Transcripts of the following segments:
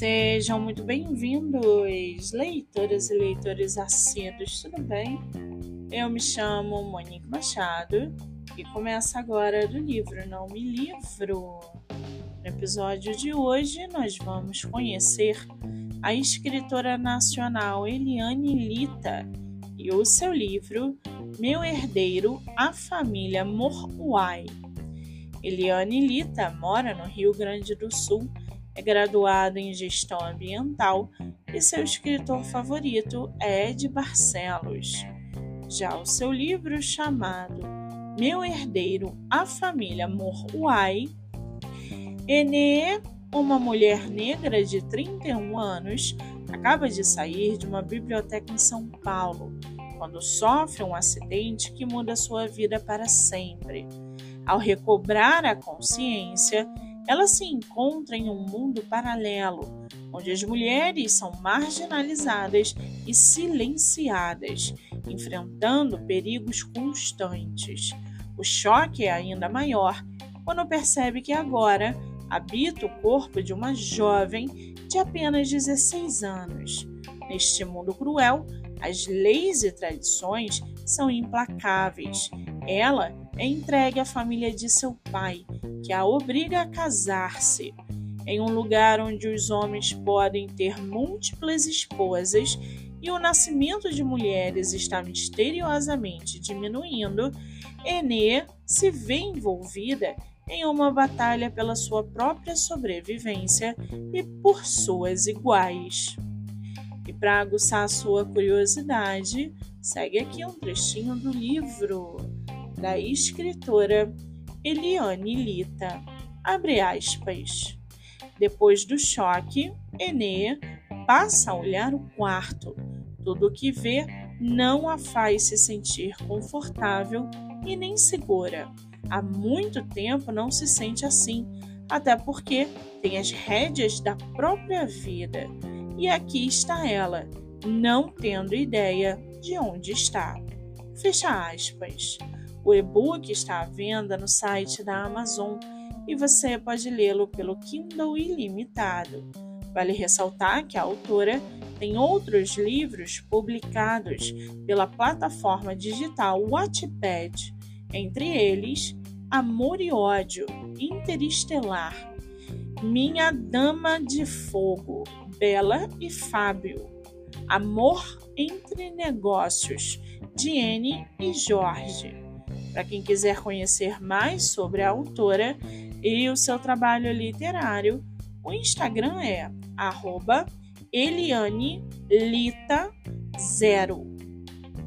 Sejam muito bem-vindos, leitoras e leitores assíduos, tudo bem? Eu me chamo Monique Machado e começa agora do livro Não Me Livro. No episódio de hoje, nós vamos conhecer a escritora nacional Eliane Lita e o seu livro Meu Herdeiro, a Família Moruai. Eliane Lita mora no Rio Grande do Sul é graduado em gestão ambiental e seu escritor favorito é Ed Barcelos. Já o seu livro chamado Meu Herdeiro, a Família Moruai, Enê, uma mulher negra de 31 anos, acaba de sair de uma biblioteca em São Paulo quando sofre um acidente que muda sua vida para sempre. Ao recobrar a consciência, ela se encontra em um mundo paralelo, onde as mulheres são marginalizadas e silenciadas, enfrentando perigos constantes. O choque é ainda maior quando percebe que agora habita o corpo de uma jovem de apenas 16 anos. Neste mundo cruel, as leis e tradições são implacáveis. Ela é entregue à família de seu pai, que a obriga a casar-se. Em um lugar onde os homens podem ter múltiplas esposas e o nascimento de mulheres está misteriosamente diminuindo, Enê se vê envolvida em uma batalha pela sua própria sobrevivência e por suas iguais. E para aguçar sua curiosidade, segue aqui um trechinho do livro da escritora Eliane Lita. Abre aspas. Depois do choque, Enê passa a olhar o quarto. Tudo o que vê não a faz se sentir confortável e nem segura. Há muito tempo não se sente assim, até porque tem as rédeas da própria vida. E aqui está ela, não tendo ideia de onde está. Fecha aspas. O e-book está à venda no site da Amazon e você pode lê-lo pelo Kindle Ilimitado. Vale ressaltar que a autora tem outros livros publicados pela plataforma digital Wattpad, entre eles Amor e Ódio, Interestelar, Minha Dama de Fogo, Bela e Fábio, Amor entre Negócios, Diene e Jorge. Para quem quiser conhecer mais sobre a autora e o seu trabalho literário, o Instagram é elianelita0.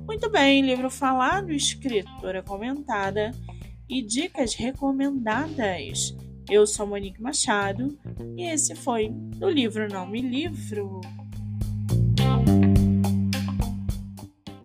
Muito bem, livro falado, escritora comentada e dicas recomendadas. Eu sou Monique Machado e esse foi o livro Não Me Livro.